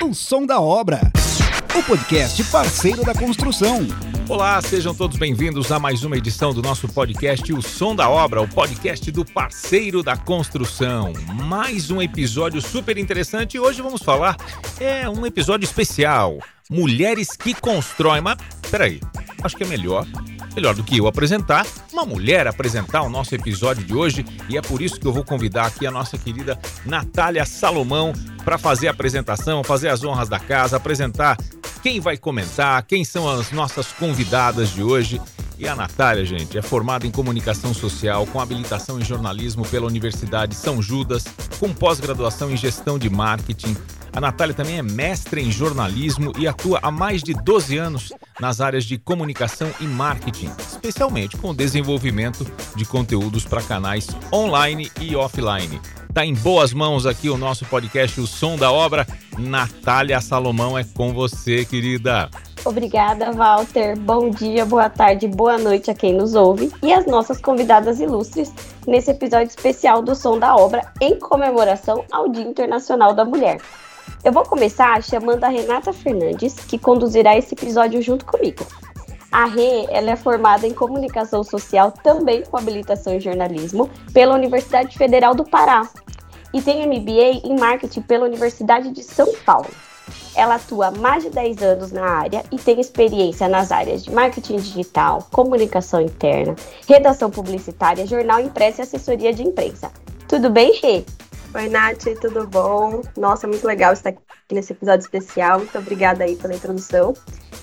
O Som da Obra, o podcast parceiro da construção. Olá, sejam todos bem-vindos a mais uma edição do nosso podcast O Som da Obra, o podcast do parceiro da construção. Mais um episódio super interessante e hoje vamos falar, é um episódio especial, Mulheres que Constroem. Mas, peraí, acho que é melhor melhor do que eu apresentar, uma mulher apresentar o nosso episódio de hoje e é por isso que eu vou convidar aqui a nossa querida Natália Salomão para fazer a apresentação, fazer as honras da casa, apresentar quem vai comentar, quem são as nossas convidadas de hoje. E a Natália, gente, é formada em comunicação social, com habilitação em jornalismo pela Universidade São Judas, com pós-graduação em gestão de marketing, a Natália também é mestre em jornalismo e atua há mais de 12 anos nas áreas de comunicação e marketing, especialmente com o desenvolvimento de conteúdos para canais online e offline. Tá em boas mãos aqui o nosso podcast O Som da Obra. Natália Salomão é com você, querida. Obrigada, Walter. Bom dia, boa tarde, boa noite a quem nos ouve e as nossas convidadas ilustres nesse episódio especial do Som da Obra em comemoração ao Dia Internacional da Mulher. Eu vou começar chamando a Renata Fernandes, que conduzirá esse episódio junto comigo. A Rê ela é formada em comunicação social, também com habilitação em jornalismo, pela Universidade Federal do Pará e tem MBA em marketing pela Universidade de São Paulo. Ela atua há mais de 10 anos na área e tem experiência nas áreas de marketing digital, comunicação interna, redação publicitária, jornal impresso e assessoria de imprensa. Tudo bem, Rê? Oi, Nath, tudo bom? Nossa, muito legal estar aqui nesse episódio especial. Muito obrigada aí pela introdução.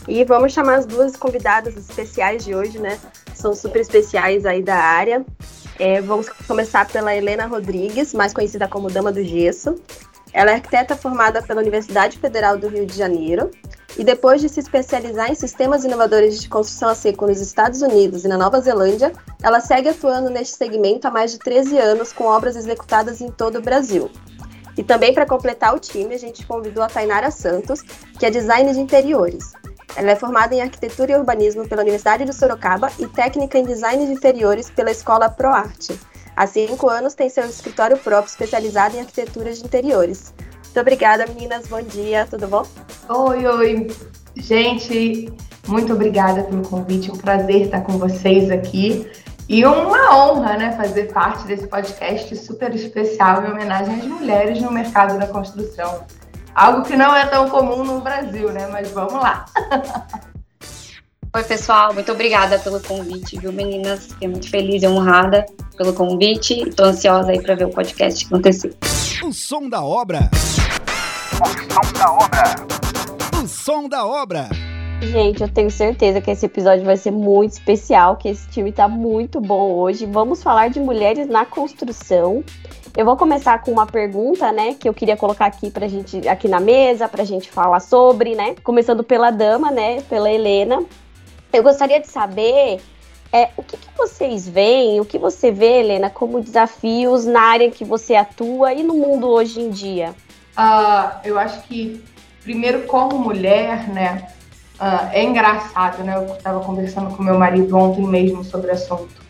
E vamos chamar as duas convidadas especiais de hoje, né? São super especiais aí da área. É, vamos começar pela Helena Rodrigues, mais conhecida como Dama do Gesso. Ela é arquiteta formada pela Universidade Federal do Rio de Janeiro e depois de se especializar em sistemas inovadores de construção a seco nos Estados Unidos e na Nova Zelândia, ela segue atuando neste segmento há mais de 13 anos com obras executadas em todo o Brasil. E também para completar o time, a gente convidou a Tainara Santos, que é designer de interiores. Ela é formada em arquitetura e urbanismo pela Universidade de Sorocaba e técnica em design de interiores pela Escola ProArte. Há cinco anos tem seu escritório próprio especializado em arquitetura de interiores. Muito obrigada, meninas. Bom dia, tudo bom? Oi, oi. Gente, muito obrigada pelo convite. Um prazer estar com vocês aqui. E uma honra, né, fazer parte desse podcast super especial em homenagem às mulheres no mercado da construção. Algo que não é tão comum no Brasil, né? Mas vamos lá. Oi, pessoal, muito obrigada pelo convite, viu, meninas? Fiquei muito feliz e honrada pelo convite. Estou ansiosa aí para ver o podcast acontecer. O som da obra. O som da obra. O som da obra. Gente, eu tenho certeza que esse episódio vai ser muito especial, que esse time tá muito bom hoje. Vamos falar de mulheres na construção. Eu vou começar com uma pergunta, né, que eu queria colocar aqui pra gente, aqui na mesa, pra gente falar sobre, né? Começando pela dama, né, pela Helena. Eu gostaria de saber é, o que, que, vocês veem, o que você vê, Helena, como desafios na área que você atua e no mundo hoje em dia? Uh, eu acho que, primeiro, como mulher, né, uh, é engraçado, né? Eu estava conversando com meu marido ontem mesmo sobre o assunto.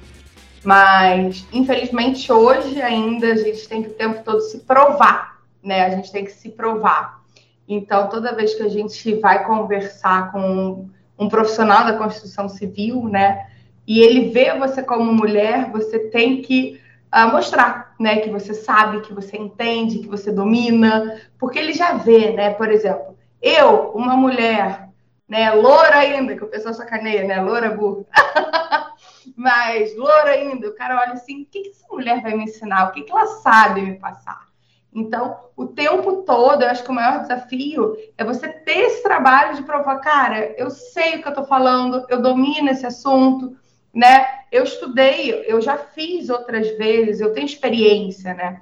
Mas, infelizmente, hoje ainda a gente tem que o tempo todo se provar, né? A gente tem que se provar. Então, toda vez que a gente vai conversar com um, profissional da construção civil, né? E ele vê você como mulher, você tem que uh, mostrar, né, que você sabe, que você entende, que você domina, porque ele já vê, né, por exemplo, eu, uma mulher, né, loura ainda, que o pessoal sacaneia, né, loura burra, mas loura ainda, o cara olha assim, o que, que essa mulher vai me ensinar, o que, que ela sabe me passar? Então, o tempo todo, eu acho que o maior desafio é você ter esse trabalho de provar, cara, eu sei o que eu estou falando, eu domino esse assunto, né? Eu estudei, eu já fiz outras vezes, eu tenho experiência, né?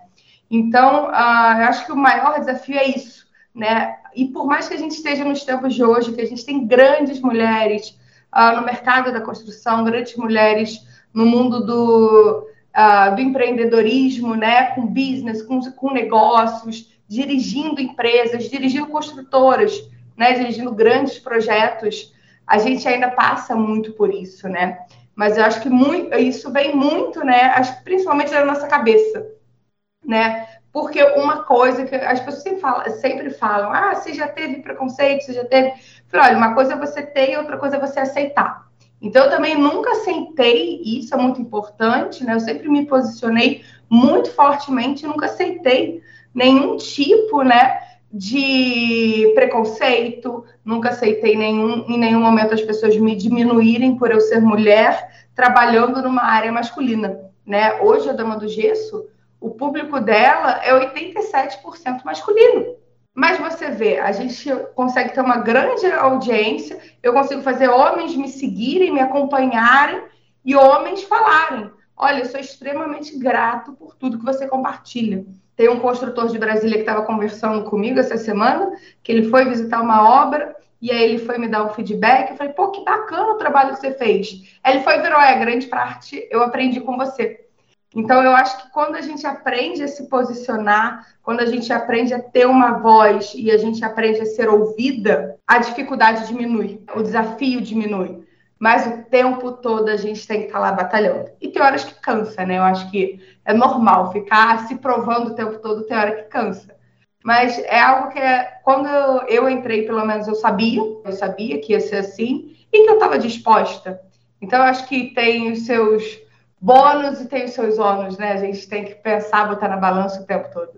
Então, uh, eu acho que o maior desafio é isso, né? E por mais que a gente esteja nos tempos de hoje, que a gente tem grandes mulheres uh, no mercado da construção, grandes mulheres no mundo do, uh, do empreendedorismo, né? Com business, com, com negócios, dirigindo empresas, dirigindo construtoras, né? Dirigindo grandes projetos, a gente ainda passa muito por isso, né? Mas eu acho que muito, isso vem muito, né? Acho principalmente da nossa cabeça, né? Porque uma coisa que as pessoas sempre falam, sempre falam ah, você já teve preconceito, você já teve. falei, olha, uma coisa é você ter e outra coisa é você aceitar. Então, eu também nunca aceitei, e isso é muito importante, né? Eu sempre me posicionei muito fortemente, nunca aceitei nenhum tipo, né? de preconceito, nunca aceitei nenhum, em nenhum momento as pessoas me diminuírem por eu ser mulher trabalhando numa área masculina, né? Hoje a Dama do Gesso, o público dela é 87% masculino. Mas você vê, a gente consegue ter uma grande audiência, eu consigo fazer homens me seguirem, me acompanharem e homens falarem: "Olha, eu sou extremamente grato por tudo que você compartilha". Tem um construtor de Brasília que estava conversando comigo essa semana, que ele foi visitar uma obra e aí ele foi me dar um feedback. Eu falei, pô, que bacana o trabalho que você fez. Aí ele foi e virou, é, grande parte eu aprendi com você. Então, eu acho que quando a gente aprende a se posicionar, quando a gente aprende a ter uma voz e a gente aprende a ser ouvida, a dificuldade diminui, o desafio diminui mas o tempo todo a gente tem que estar tá lá batalhando. E tem horas que cansa, né? Eu acho que é normal ficar se provando o tempo todo, tem hora que cansa. Mas é algo que, é, quando eu entrei, pelo menos eu sabia, eu sabia que ia ser assim, e que eu estava disposta. Então, eu acho que tem os seus bônus e tem os seus ônus, né? A gente tem que pensar, botar na balança o tempo todo.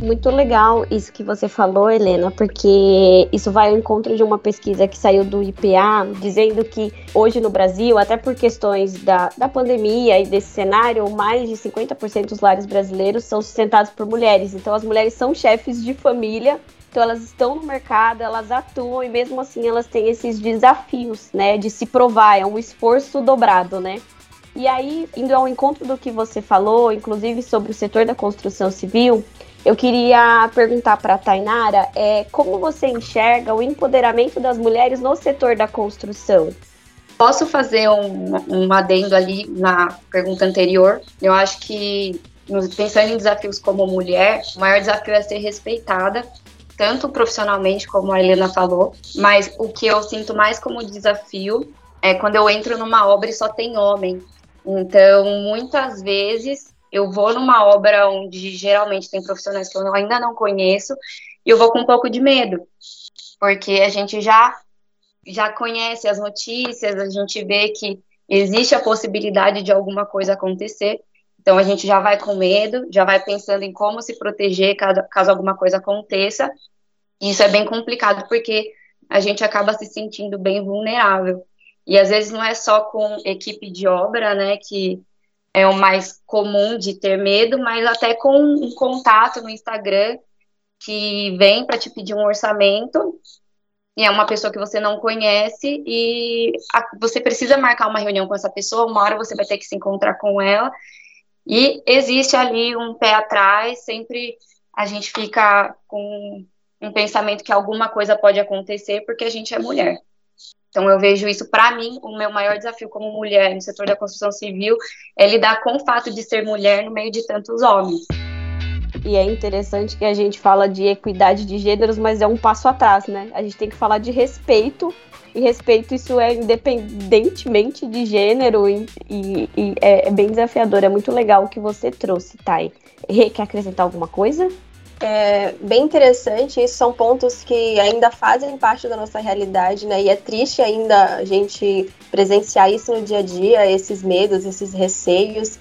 Muito legal isso que você falou, Helena, porque isso vai ao encontro de uma pesquisa que saiu do IPA, dizendo que hoje no Brasil, até por questões da, da pandemia e desse cenário, mais de 50% dos lares brasileiros são sustentados por mulheres. Então, as mulheres são chefes de família então elas estão no mercado, elas atuam e mesmo assim elas têm esses desafios, né, de se provar, é um esforço dobrado, né? E aí, indo ao encontro do que você falou, inclusive sobre o setor da construção civil, eu queria perguntar para a Tainara é, como você enxerga o empoderamento das mulheres no setor da construção? Posso fazer um, um adendo ali na pergunta anterior? Eu acho que, pensando em desafios como mulher, o maior desafio é ser respeitada, tanto profissionalmente, como a Helena falou, mas o que eu sinto mais como desafio é quando eu entro numa obra e só tem homem. Então, muitas vezes, eu vou numa obra onde geralmente tem profissionais que eu ainda não conheço e eu vou com um pouco de medo, porque a gente já já conhece as notícias, a gente vê que existe a possibilidade de alguma coisa acontecer, então a gente já vai com medo, já vai pensando em como se proteger caso, caso alguma coisa aconteça. Isso é bem complicado porque a gente acaba se sentindo bem vulnerável. E às vezes não é só com equipe de obra, né, que é o mais comum de ter medo, mas até com um contato no Instagram que vem para te pedir um orçamento e é uma pessoa que você não conhece e a, você precisa marcar uma reunião com essa pessoa, uma hora você vai ter que se encontrar com ela e existe ali um pé atrás, sempre a gente fica com um pensamento que alguma coisa pode acontecer porque a gente é mulher. Então, eu vejo isso, para mim, o meu maior desafio como mulher no setor da construção civil é lidar com o fato de ser mulher no meio de tantos homens. E é interessante que a gente fala de equidade de gêneros, mas é um passo atrás, né? A gente tem que falar de respeito, e respeito isso é independentemente de gênero, e, e, e é, é, bem desafiador. É muito legal o que você trouxe, Thay. Quer acrescentar alguma coisa? É bem interessante. Isso são pontos que ainda fazem parte da nossa realidade, né? E é triste ainda a gente presenciar isso no dia a dia, esses medos, esses receios.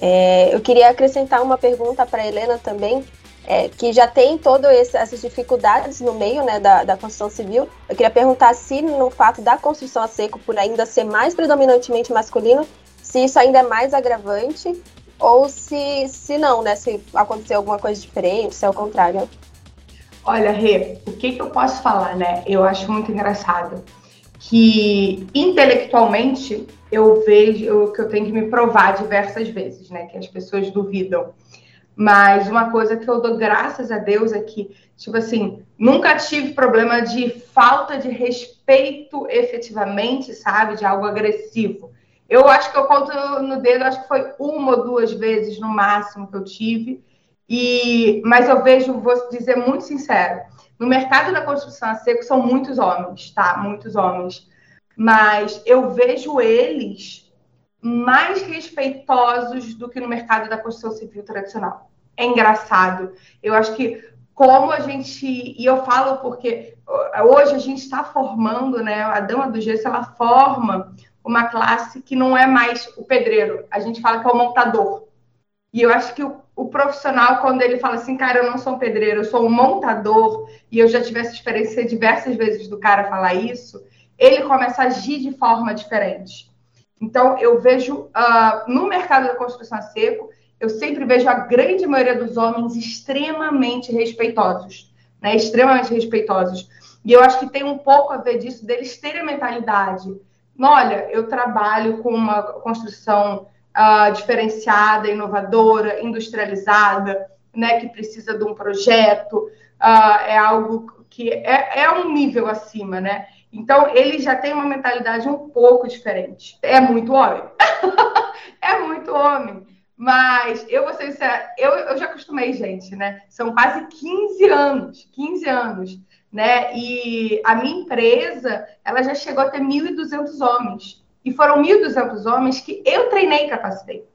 É, eu queria acrescentar uma pergunta para Helena também, é, que já tem todas essas dificuldades no meio né, da, da construção civil. Eu queria perguntar se no fato da construção a seco, por ainda ser mais predominantemente masculino, se isso ainda é mais agravante ou se, se não, né? Se acontecer alguma coisa diferente, se é o contrário. Olha, Rê, o que, que eu posso falar, né? Eu acho muito engraçado que intelectualmente eu vejo eu, que eu tenho que me provar diversas vezes, né? Que as pessoas duvidam. Mas uma coisa que eu dou graças a Deus é que, tipo assim, nunca tive problema de falta de respeito efetivamente, sabe? De algo agressivo. Eu acho que eu conto no dedo, acho que foi uma ou duas vezes no máximo que eu tive. E, mas eu vejo, vou dizer muito sincero, no mercado da construção a seco são muitos homens, tá? Muitos homens. Mas eu vejo eles mais respeitosos do que no mercado da construção civil tradicional. é engraçado. Eu acho que como a gente, e eu falo porque hoje a gente está formando, né? A dama do gesso ela forma uma classe que não é mais o pedreiro, a gente fala que é o montador. E eu acho que o, o profissional, quando ele fala assim, cara, eu não sou um pedreiro, eu sou um montador, e eu já tive essa experiência diversas vezes do cara falar isso, ele começa a agir de forma diferente. Então, eu vejo uh, no mercado da construção a seco, eu sempre vejo a grande maioria dos homens extremamente respeitosos, né? Extremamente respeitosos. E eu acho que tem um pouco a ver disso, deles terem a mentalidade. Olha, eu trabalho com uma construção uh, diferenciada, inovadora, industrializada, né, que precisa de um projeto, uh, é algo que é, é um nível acima, né? Então, ele já tem uma mentalidade um pouco diferente. É muito homem. é muito homem. Mas eu vou ser sincera, eu, eu já acostumei, gente, né? São quase 15 anos, 15 anos, né? E a minha empresa, ela já chegou a ter 1.200 homens. E foram 1.200 homens que eu treinei e capacitei.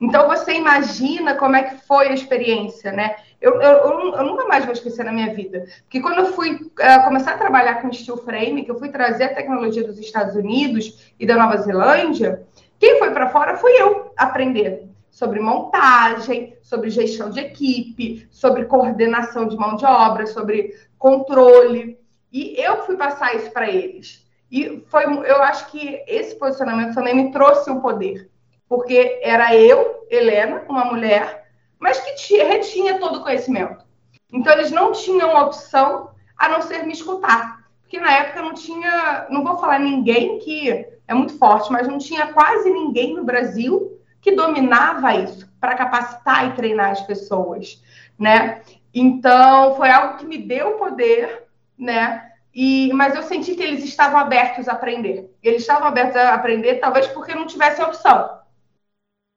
Então, você imagina como é que foi a experiência, né? Eu, eu, eu, nunca mais vou esquecer na minha vida. Porque quando eu fui uh, começar a trabalhar com steel frame, que eu fui trazer a tecnologia dos Estados Unidos e da Nova Zelândia, quem foi para fora fui eu aprender sobre montagem, sobre gestão de equipe, sobre coordenação de mão de obra, sobre controle. E eu fui passar isso para eles. E foi, eu acho que esse posicionamento também me trouxe um poder, porque era eu, Helena, uma mulher, mas que tinha, retinha todo o conhecimento. Então eles não tinham opção a não ser me escutar, porque na época não tinha, não vou falar ninguém que é muito forte, mas não tinha quase ninguém no Brasil que dominava isso para capacitar e treinar as pessoas, né? Então, foi algo que me deu poder, né? E, mas eu senti que eles estavam abertos a aprender. Eles estavam abertos a aprender, talvez porque não tivessem opção.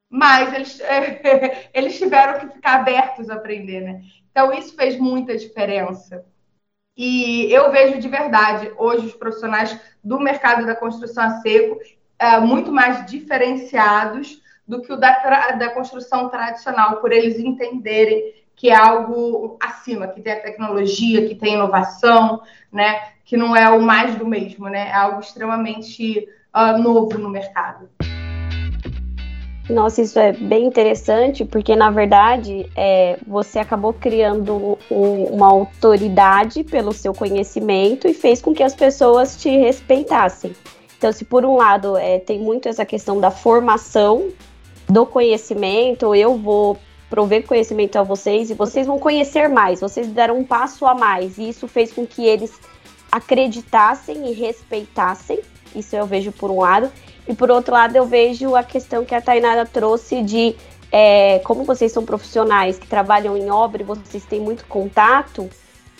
Mas eles, eles tiveram que ficar abertos a aprender, né? Então, isso fez muita diferença. E eu vejo de verdade, hoje, os profissionais do mercado da construção a seco é, muito mais diferenciados do que o da, da construção tradicional, por eles entenderem que é algo acima, que tem a tecnologia, que tem inovação, né? Que não é o mais do mesmo, né? É algo extremamente uh, novo no mercado. Nossa, isso é bem interessante, porque na verdade é, você acabou criando um, uma autoridade pelo seu conhecimento e fez com que as pessoas te respeitassem. Então, se por um lado é, tem muito essa questão da formação do conhecimento, eu vou prover conhecimento a vocês e vocês vão conhecer mais, vocês deram um passo a mais, e isso fez com que eles acreditassem e respeitassem, isso eu vejo por um lado, e por outro lado eu vejo a questão que a Tainara trouxe de é, como vocês são profissionais que trabalham em obra e vocês têm muito contato,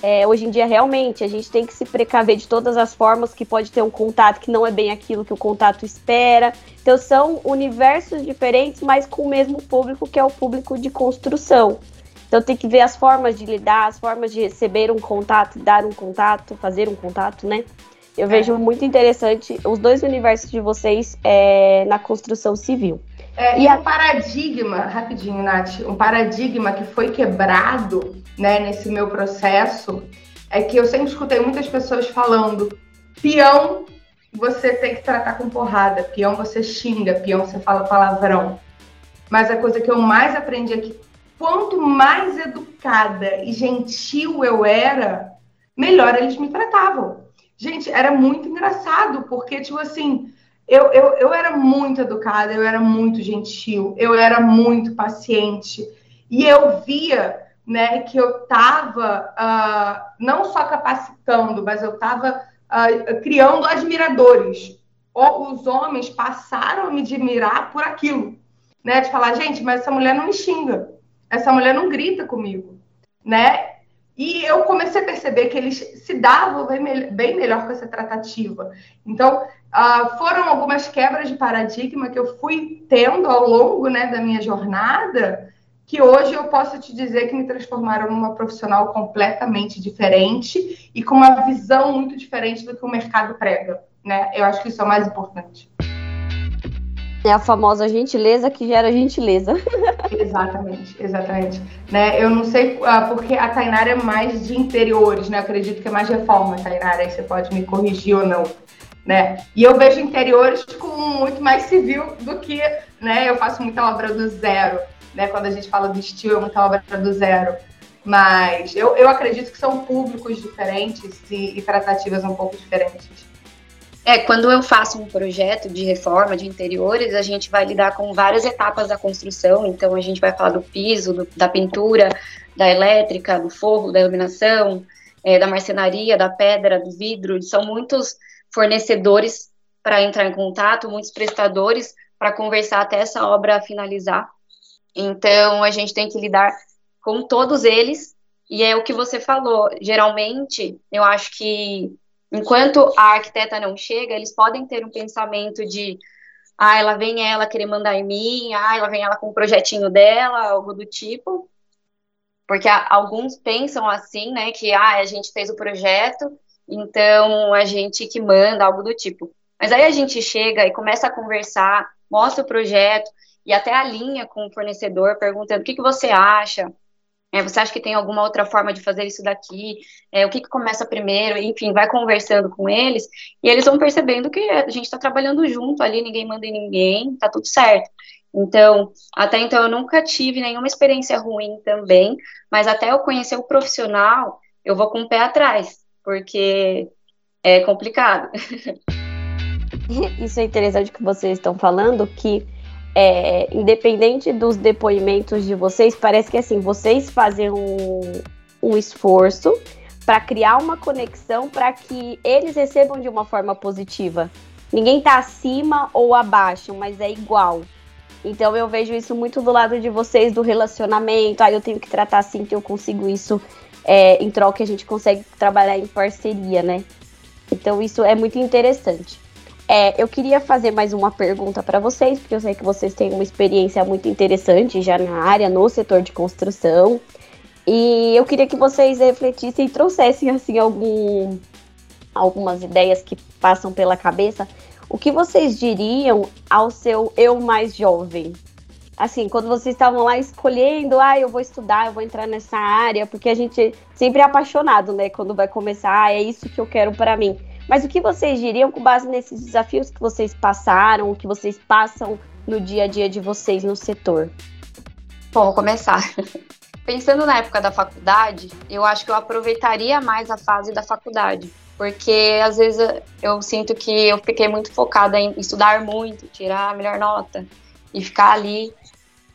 é, hoje em dia, realmente, a gente tem que se precaver de todas as formas que pode ter um contato que não é bem aquilo que o contato espera. Então, são universos diferentes, mas com o mesmo público, que é o público de construção. Então, tem que ver as formas de lidar, as formas de receber um contato, dar um contato, fazer um contato, né? Eu é. vejo muito interessante os dois universos de vocês é, na construção civil. É, e, um paradigma, rapidinho, Nath, um paradigma que foi quebrado né, nesse meu processo é que eu sempre escutei muitas pessoas falando: peão você tem que tratar com porrada, peão você xinga, peão você fala palavrão. Mas a coisa que eu mais aprendi é que quanto mais educada e gentil eu era, melhor eles me tratavam. Gente, era muito engraçado, porque, tipo assim, eu, eu, eu era muito educada, eu era muito gentil, eu era muito paciente. E eu via né, que eu estava uh, não só capacitando, mas eu estava uh, ah, criando admiradores. os homens passaram a me admirar por aquilo, né, de falar, gente, mas essa mulher não me xinga, essa mulher não grita comigo, né? E eu comecei a perceber que eles se davam bem, bem melhor com essa tratativa. Então, uh, foram algumas quebras de paradigma que eu fui tendo ao longo né, da minha jornada, que hoje eu posso te dizer que me transformaram numa profissional completamente diferente e com uma visão muito diferente do que o mercado prega. Né? Eu acho que isso é o mais importante. É a famosa gentileza que gera gentileza. Exatamente, exatamente. Né? Eu não sei uh, porque a Tainara é mais de interiores, né? Eu acredito que é mais reforma, Tainara, aí você pode me corrigir ou não. Né? E eu vejo interiores com muito mais civil do que, né? Eu faço muita obra do zero, né? Quando a gente fala do estilo, é muita obra do zero. Mas eu, eu acredito que são públicos diferentes e, e tratativas um pouco diferentes. É, quando eu faço um projeto de reforma de interiores, a gente vai lidar com várias etapas da construção. Então, a gente vai falar do piso, do, da pintura, da elétrica, do forro, da iluminação, é, da marcenaria, da pedra, do vidro. São muitos fornecedores para entrar em contato, muitos prestadores para conversar até essa obra finalizar. Então, a gente tem que lidar com todos eles. E é o que você falou. Geralmente, eu acho que Enquanto a arquiteta não chega, eles podem ter um pensamento de ah, ela vem ela querer mandar em mim, ah, ela vem ela com o um projetinho dela, algo do tipo. Porque alguns pensam assim, né, que ah, a gente fez o projeto, então a gente que manda, algo do tipo. Mas aí a gente chega e começa a conversar, mostra o projeto e até alinha com o fornecedor, perguntando o que, que você acha, é, você acha que tem alguma outra forma de fazer isso daqui? É, o que, que começa primeiro? Enfim, vai conversando com eles e eles vão percebendo que a gente está trabalhando junto ali, ninguém manda em ninguém, tá tudo certo. Então, até então eu nunca tive nenhuma experiência ruim também, mas até eu conhecer o profissional, eu vou com o pé atrás, porque é complicado. Isso é interessante que vocês estão falando, que é, independente dos depoimentos de vocês, parece que assim, vocês fazem um, um esforço para criar uma conexão para que eles recebam de uma forma positiva. Ninguém está acima ou abaixo, mas é igual. Então eu vejo isso muito do lado de vocês, do relacionamento. Ah, eu tenho que tratar assim que eu consigo isso. É, em troca a gente consegue trabalhar em parceria, né? Então isso é muito interessante. É, eu queria fazer mais uma pergunta para vocês, porque eu sei que vocês têm uma experiência muito interessante já na área, no setor de construção. E eu queria que vocês refletissem e trouxessem assim algum, algumas ideias que passam pela cabeça. O que vocês diriam ao seu eu mais jovem? Assim, quando vocês estavam lá escolhendo, ah, eu vou estudar, eu vou entrar nessa área, porque a gente sempre é apaixonado, né? Quando vai começar, ah, é isso que eu quero para mim. Mas o que vocês diriam com base nesses desafios que vocês passaram, que vocês passam no dia a dia de vocês no setor? Bom, vou começar. Pensando na época da faculdade, eu acho que eu aproveitaria mais a fase da faculdade, porque às vezes eu sinto que eu fiquei muito focada em estudar muito, tirar a melhor nota e ficar ali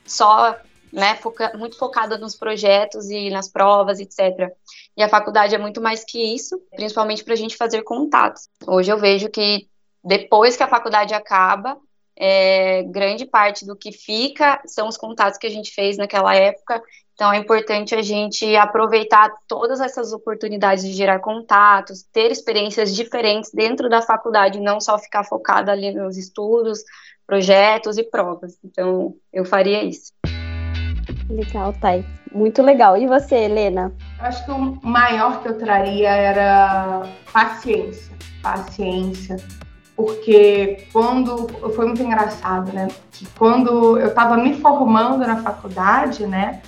só né, foca muito focada nos projetos e nas provas, etc. E a faculdade é muito mais que isso, principalmente para a gente fazer contatos. Hoje eu vejo que depois que a faculdade acaba, é, grande parte do que fica são os contatos que a gente fez naquela época. Então é importante a gente aproveitar todas essas oportunidades de gerar contatos, ter experiências diferentes dentro da faculdade, não só ficar focada ali nos estudos, projetos e provas. Então eu faria isso. Legal, Thay. Muito legal. E você, Helena? Eu acho que o maior que eu traria era paciência. Paciência. Porque quando. Foi muito engraçado, né? Que quando eu estava me formando na faculdade, né?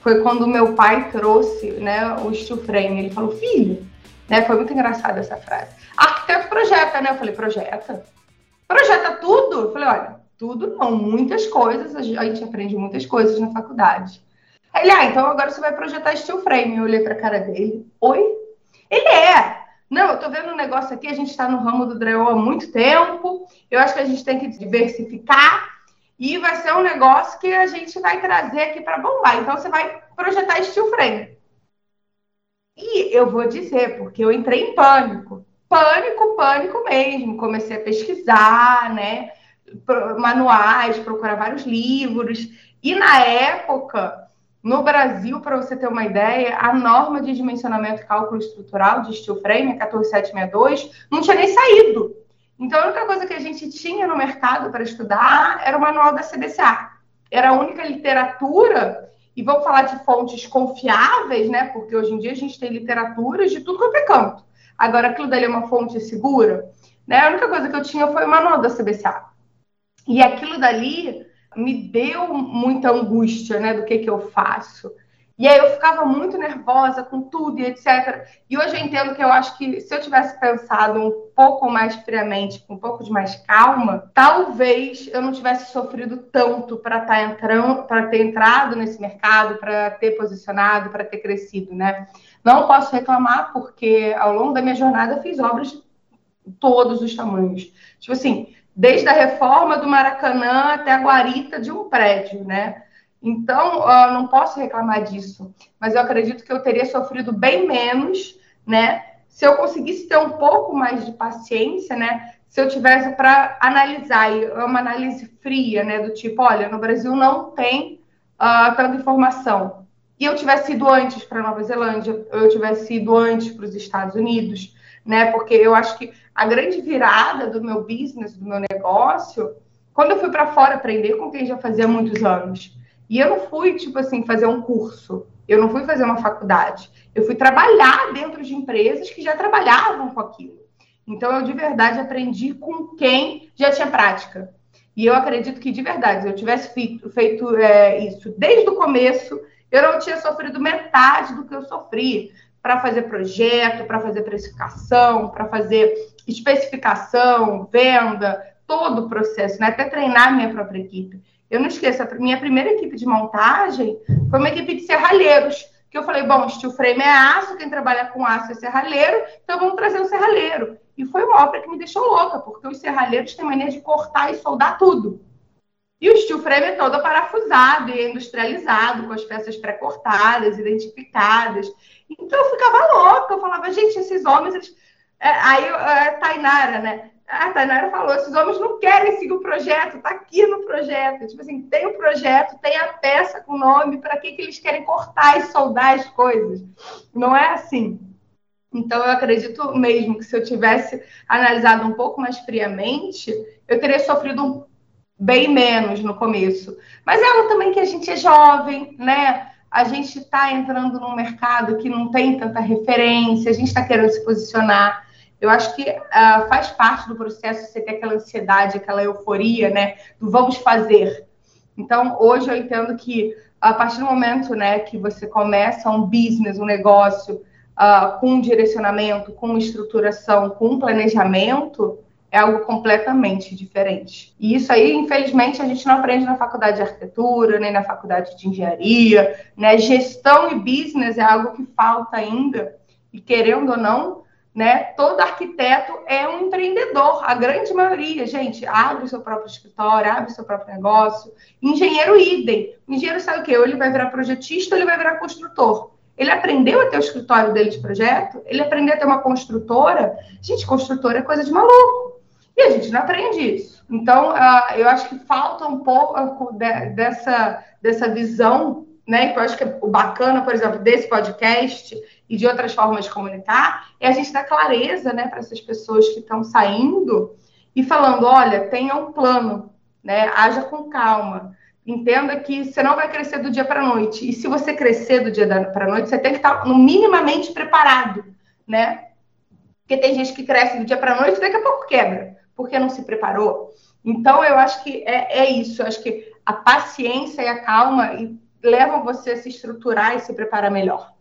Foi quando meu pai trouxe né, o steel frame. Ele falou, filho, né? Foi muito engraçado essa frase. Arquiteto projeta, né? Eu falei, projeta? Projeta tudo? Eu falei, olha, tudo não, muitas coisas, a gente aprende muitas coisas na faculdade. Ele, ah, então agora você vai projetar steel frame. Eu olhei para a cara dele, oi? Ele é. Não, eu tô vendo um negócio aqui, a gente está no ramo do drywall há muito tempo, eu acho que a gente tem que diversificar e vai ser um negócio que a gente vai trazer aqui para bombar. Então você vai projetar steel frame. E eu vou dizer, porque eu entrei em pânico. Pânico, pânico mesmo. Comecei a pesquisar, né? Manuais, procurar vários livros. E na época, no Brasil, para você ter uma ideia, a norma de dimensionamento e cálculo estrutural de steel frame, a 14762, não tinha nem saído. Então, a única coisa que a gente tinha no mercado para estudar era o manual da CBCA. Era a única literatura, e vamos falar de fontes confiáveis, né? Porque hoje em dia a gente tem literaturas de tudo quanto é canto. Agora, aquilo dali é uma fonte segura, né? A única coisa que eu tinha foi o manual da CBCA. E aquilo dali me deu muita angústia, né, do que que eu faço. E aí eu ficava muito nervosa com tudo e etc. E hoje eu entendo que eu acho que se eu tivesse pensado um pouco mais friamente, com um pouco de mais calma, talvez eu não tivesse sofrido tanto para tá entrando, para ter entrado nesse mercado, para ter posicionado, para ter crescido, né? Não posso reclamar porque ao longo da minha jornada eu fiz obras de todos os tamanhos. Tipo assim, desde a reforma do Maracanã até a guarita de um prédio, né? Então, não posso reclamar disso, mas eu acredito que eu teria sofrido bem menos, né? Se eu conseguisse ter um pouco mais de paciência, né? Se eu tivesse para analisar, é uma análise fria, né? Do tipo, olha, no Brasil não tem uh, tanta informação. E eu tivesse ido antes para Nova Zelândia, eu tivesse ido antes para os Estados Unidos, né? Porque eu acho que a grande virada do meu business, do meu negócio, quando eu fui para fora aprender com quem já fazia muitos anos. E eu não fui, tipo assim, fazer um curso. Eu não fui fazer uma faculdade. Eu fui trabalhar dentro de empresas que já trabalhavam com aquilo. Então, eu de verdade aprendi com quem já tinha prática. E eu acredito que, de verdade, se eu tivesse feito, feito é, isso desde o começo, eu não tinha sofrido metade do que eu sofri para fazer projeto, para fazer precificação, para fazer especificação, venda, todo o processo, né? até treinar minha própria equipe. Eu não esqueço, a minha primeira equipe de montagem foi uma equipe de serralheiros, que eu falei, bom, steel frame é aço, quem trabalha com aço é serralheiro, então vamos trazer um serralheiro. E foi uma obra que me deixou louca, porque os serralheiros têm maneira de cortar e soldar tudo. E o steel frame é todo parafusado e industrializado, com as peças pré-cortadas, identificadas. Então eu ficava louca, eu falava, gente, esses homens, eles... É, aí a é, Tainara, né? a Tainara falou, esses homens não querem seguir o projeto, tá aqui no projeto. Tipo assim, tem o projeto, tem a peça com nome, para que, que eles querem cortar e soldar as coisas? Não é assim. Então, eu acredito mesmo que se eu tivesse analisado um pouco mais friamente, eu teria sofrido bem menos no começo. Mas é algo também que a gente é jovem, né? A gente está entrando num mercado que não tem tanta referência, a gente está querendo se posicionar. Eu acho que uh, faz parte do processo você ter aquela ansiedade, aquela euforia, né? Do vamos fazer. Então, hoje eu entendo que a partir do momento né, que você começa um business, um negócio uh, com um direcionamento, com estruturação, com um planejamento, é algo completamente diferente. E isso aí, infelizmente, a gente não aprende na faculdade de arquitetura, nem na faculdade de engenharia, né? Gestão e business é algo que falta ainda, e querendo ou não, né? Todo arquiteto é um empreendedor, a grande maioria, gente, abre o seu próprio escritório, abre o seu próprio negócio. Engenheiro idem. O engenheiro sabe o quê? Ou ele vai virar projetista ou ele vai virar construtor. Ele aprendeu a ter o escritório dele de projeto, ele aprendeu a ter uma construtora. Gente, construtora é coisa de maluco. E a gente não aprende isso. Então, uh, eu acho que falta um pouco de, dessa, dessa visão, né? Que eu acho que é o bacana, por exemplo, desse podcast e de outras formas de comunicar, é a gente dar clareza né, para essas pessoas que estão saindo e falando: olha, tenha um plano, né, haja com calma. Entenda que você não vai crescer do dia para a noite. E se você crescer do dia para a noite, você tem que estar no minimamente preparado, né? Porque tem gente que cresce do dia para a noite e daqui a pouco quebra, porque não se preparou. Então, eu acho que é, é isso. Eu acho que a paciência e a calma levam você a se estruturar e se preparar melhor.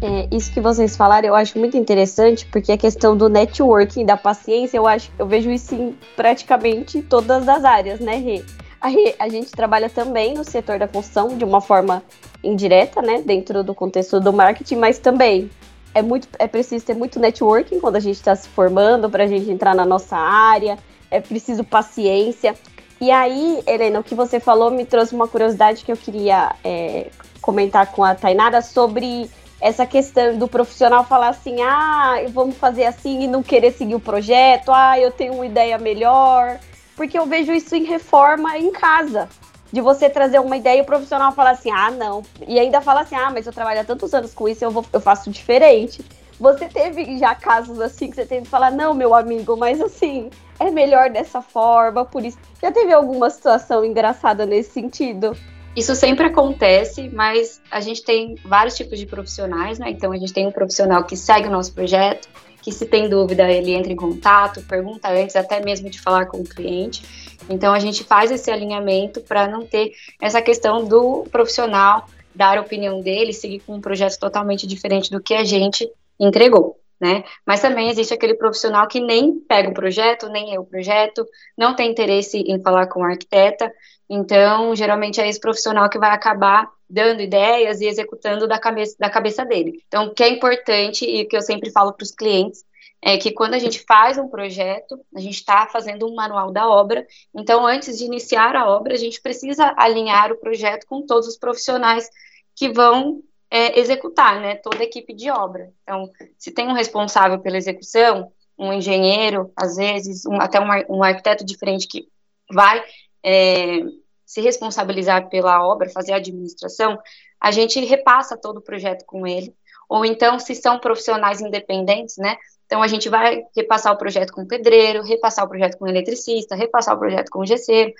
É, isso que vocês falaram eu acho muito interessante, porque a questão do networking, da paciência, eu acho, eu vejo isso em praticamente todas as áreas, né, Rê? A, Rê, a gente trabalha também no setor da construção de uma forma indireta, né, dentro do contexto do marketing, mas também é muito, é preciso ter muito networking quando a gente está se formando para a gente entrar na nossa área, é preciso paciência. E aí, Helena, o que você falou me trouxe uma curiosidade que eu queria é, comentar com a Tainara sobre essa questão do profissional falar assim, ah, vamos fazer assim e não querer seguir o projeto, ah, eu tenho uma ideia melhor, porque eu vejo isso em reforma em casa. De você trazer uma ideia e o profissional falar assim, ah, não. E ainda fala assim, ah, mas eu trabalho há tantos anos com isso, eu, vou, eu faço diferente. Você teve já casos assim que você teve que falar, não, meu amigo, mas assim, é melhor dessa forma, por isso. Já teve alguma situação engraçada nesse sentido? Isso sempre acontece, mas a gente tem vários tipos de profissionais, né? Então a gente tem um profissional que segue o nosso projeto, que se tem dúvida ele entra em contato, pergunta antes até mesmo de falar com o cliente. Então a gente faz esse alinhamento para não ter essa questão do profissional dar a opinião dele, seguir com um projeto totalmente diferente do que a gente entregou. Né? Mas também existe aquele profissional que nem pega o projeto, nem é o projeto, não tem interesse em falar com o arquiteta, então geralmente é esse profissional que vai acabar dando ideias e executando da cabeça, da cabeça dele. Então, o que é importante e que eu sempre falo para os clientes é que quando a gente faz um projeto, a gente está fazendo um manual da obra, então antes de iniciar a obra, a gente precisa alinhar o projeto com todos os profissionais que vão é, executar, né, toda a equipe de obra. Então, se tem um responsável pela execução, um engenheiro, às vezes, um, até um, um, arquiteto diferente que vai é, se responsabilizar pela obra, fazer a administração, a gente repassa todo o projeto com ele. Ou então, se são profissionais independentes, né, então, a gente vai repassar o projeto com o pedreiro, repassar o projeto com o eletricista, repassar o projeto com o gesseiro,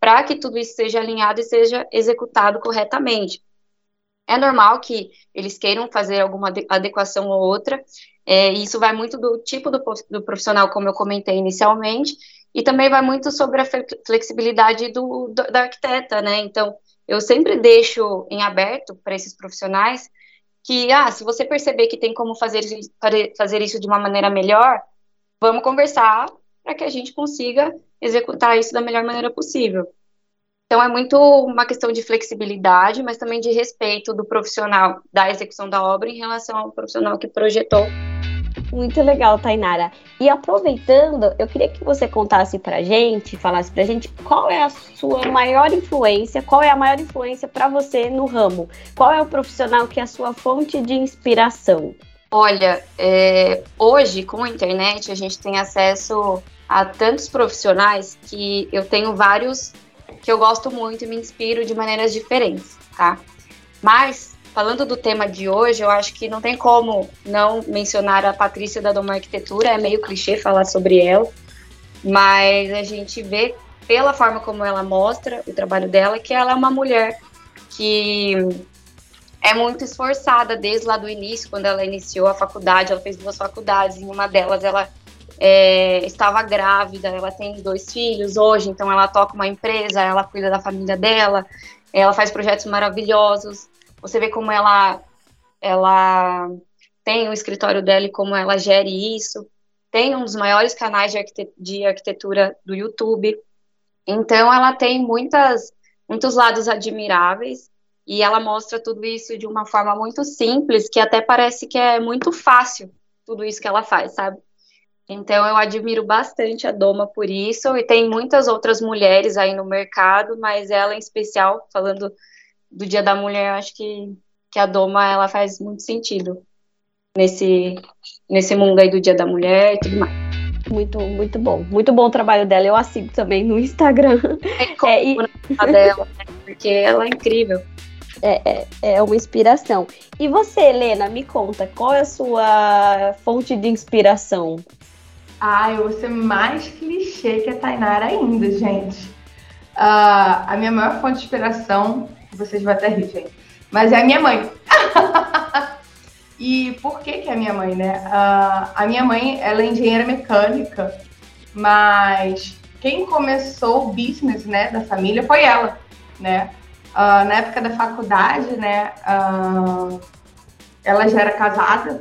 para que tudo isso seja alinhado e seja executado corretamente. É normal que eles queiram fazer alguma adequação ou outra, é, isso vai muito do tipo do, do, profissional, como eu comentei inicialmente, e também vai muito sobre a flexibilidade do, do da arquiteta, né? Então, eu sempre deixo em aberto para esses profissionais que, ah, se você perceber que tem como fazer, fazer isso de uma maneira melhor, vamos conversar para que a gente consiga executar isso da melhor maneira possível. Então, é muito uma questão de flexibilidade, mas também de respeito do profissional da execução da obra em relação ao profissional que projetou muito legal, Tainara. E aproveitando, eu queria que você contasse pra gente, falasse pra gente qual é a sua maior influência, qual é a maior influência para você no ramo? Qual é o profissional que é a sua fonte de inspiração? Olha, é, hoje com a internet a gente tem acesso a tantos profissionais que eu tenho vários que eu gosto muito e me inspiro de maneiras diferentes, tá? Mas Falando do tema de hoje, eu acho que não tem como não mencionar a Patrícia da Doma Arquitetura, é meio clichê falar sobre ela, mas a gente vê pela forma como ela mostra o trabalho dela que ela é uma mulher que é muito esforçada desde lá do início, quando ela iniciou a faculdade, ela fez duas faculdades, em uma delas ela é, estava grávida, ela tem dois filhos hoje, então ela toca uma empresa, ela cuida da família dela, ela faz projetos maravilhosos, você vê como ela, ela tem o escritório dela e como ela gere isso. Tem um dos maiores canais de, arquite de arquitetura do YouTube. Então, ela tem muitas, muitos lados admiráveis e ela mostra tudo isso de uma forma muito simples, que até parece que é muito fácil tudo isso que ela faz, sabe? Então eu admiro bastante a Doma por isso, e tem muitas outras mulheres aí no mercado, mas ela em especial, falando do Dia da Mulher, acho que, que a Doma ela faz muito sentido nesse, nesse mundo aí do Dia da Mulher e tudo mais. Muito, muito bom. Muito bom o trabalho dela. Eu a sigo também no Instagram. É, é e... dela, né? porque ela é incrível. É, é, é, uma inspiração. E você, Helena, me conta, qual é a sua fonte de inspiração? Ah, eu vou ser mais clichê que a Tainara ainda, gente. Uh, a minha maior fonte de inspiração vocês vão até rir, gente. Mas é a minha mãe. e por que que é a minha mãe, né? Uh, a minha mãe, ela é engenheira mecânica, mas quem começou o business, né, da família foi ela, né? Uh, na época da faculdade, né, ela já era casada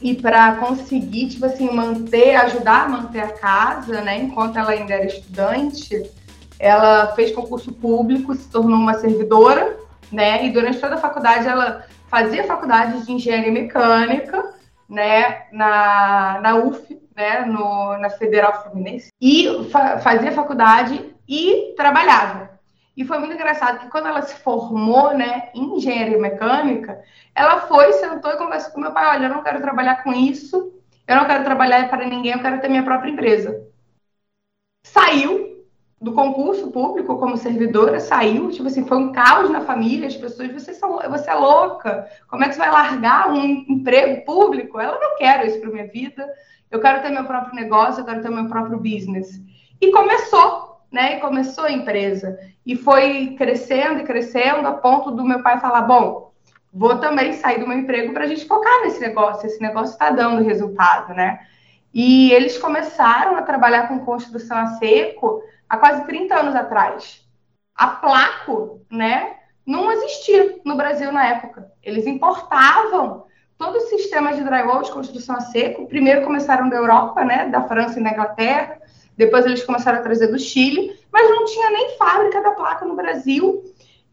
e para conseguir, tipo assim, manter, ajudar a manter a casa, né, enquanto ela ainda era estudante, ela fez concurso público, se tornou uma servidora, né? E durante toda a faculdade ela fazia faculdade de engenharia mecânica, né? Na, na UF, né? No, na Federal Fluminense. E fa fazia faculdade e trabalhava. E foi muito engraçado que quando ela se formou, né, em engenharia mecânica, ela foi, sentou e conversou com meu pai, olha, eu não quero trabalhar com isso, eu não quero trabalhar para ninguém, eu quero ter minha própria empresa. Saiu, do concurso público como servidora, saiu, tipo assim, foi um caos na família, as pessoas, são, você é louca, como é que você vai largar um emprego público? Ela não quer isso para minha vida, eu quero ter meu próprio negócio, eu quero ter meu próprio business. E começou, né? E começou a empresa. E foi crescendo e crescendo a ponto do meu pai falar, bom, vou também sair do meu emprego para a gente focar nesse negócio, esse negócio está dando resultado, né? E eles começaram a trabalhar com construção a seco há quase 30 anos atrás. A placo, né, não existia no Brasil na época. Eles importavam todo o sistema de drywall de construção a seco. Primeiro começaram da Europa, né, da França e da Inglaterra. Depois eles começaram a trazer do Chile, mas não tinha nem fábrica da placa no Brasil.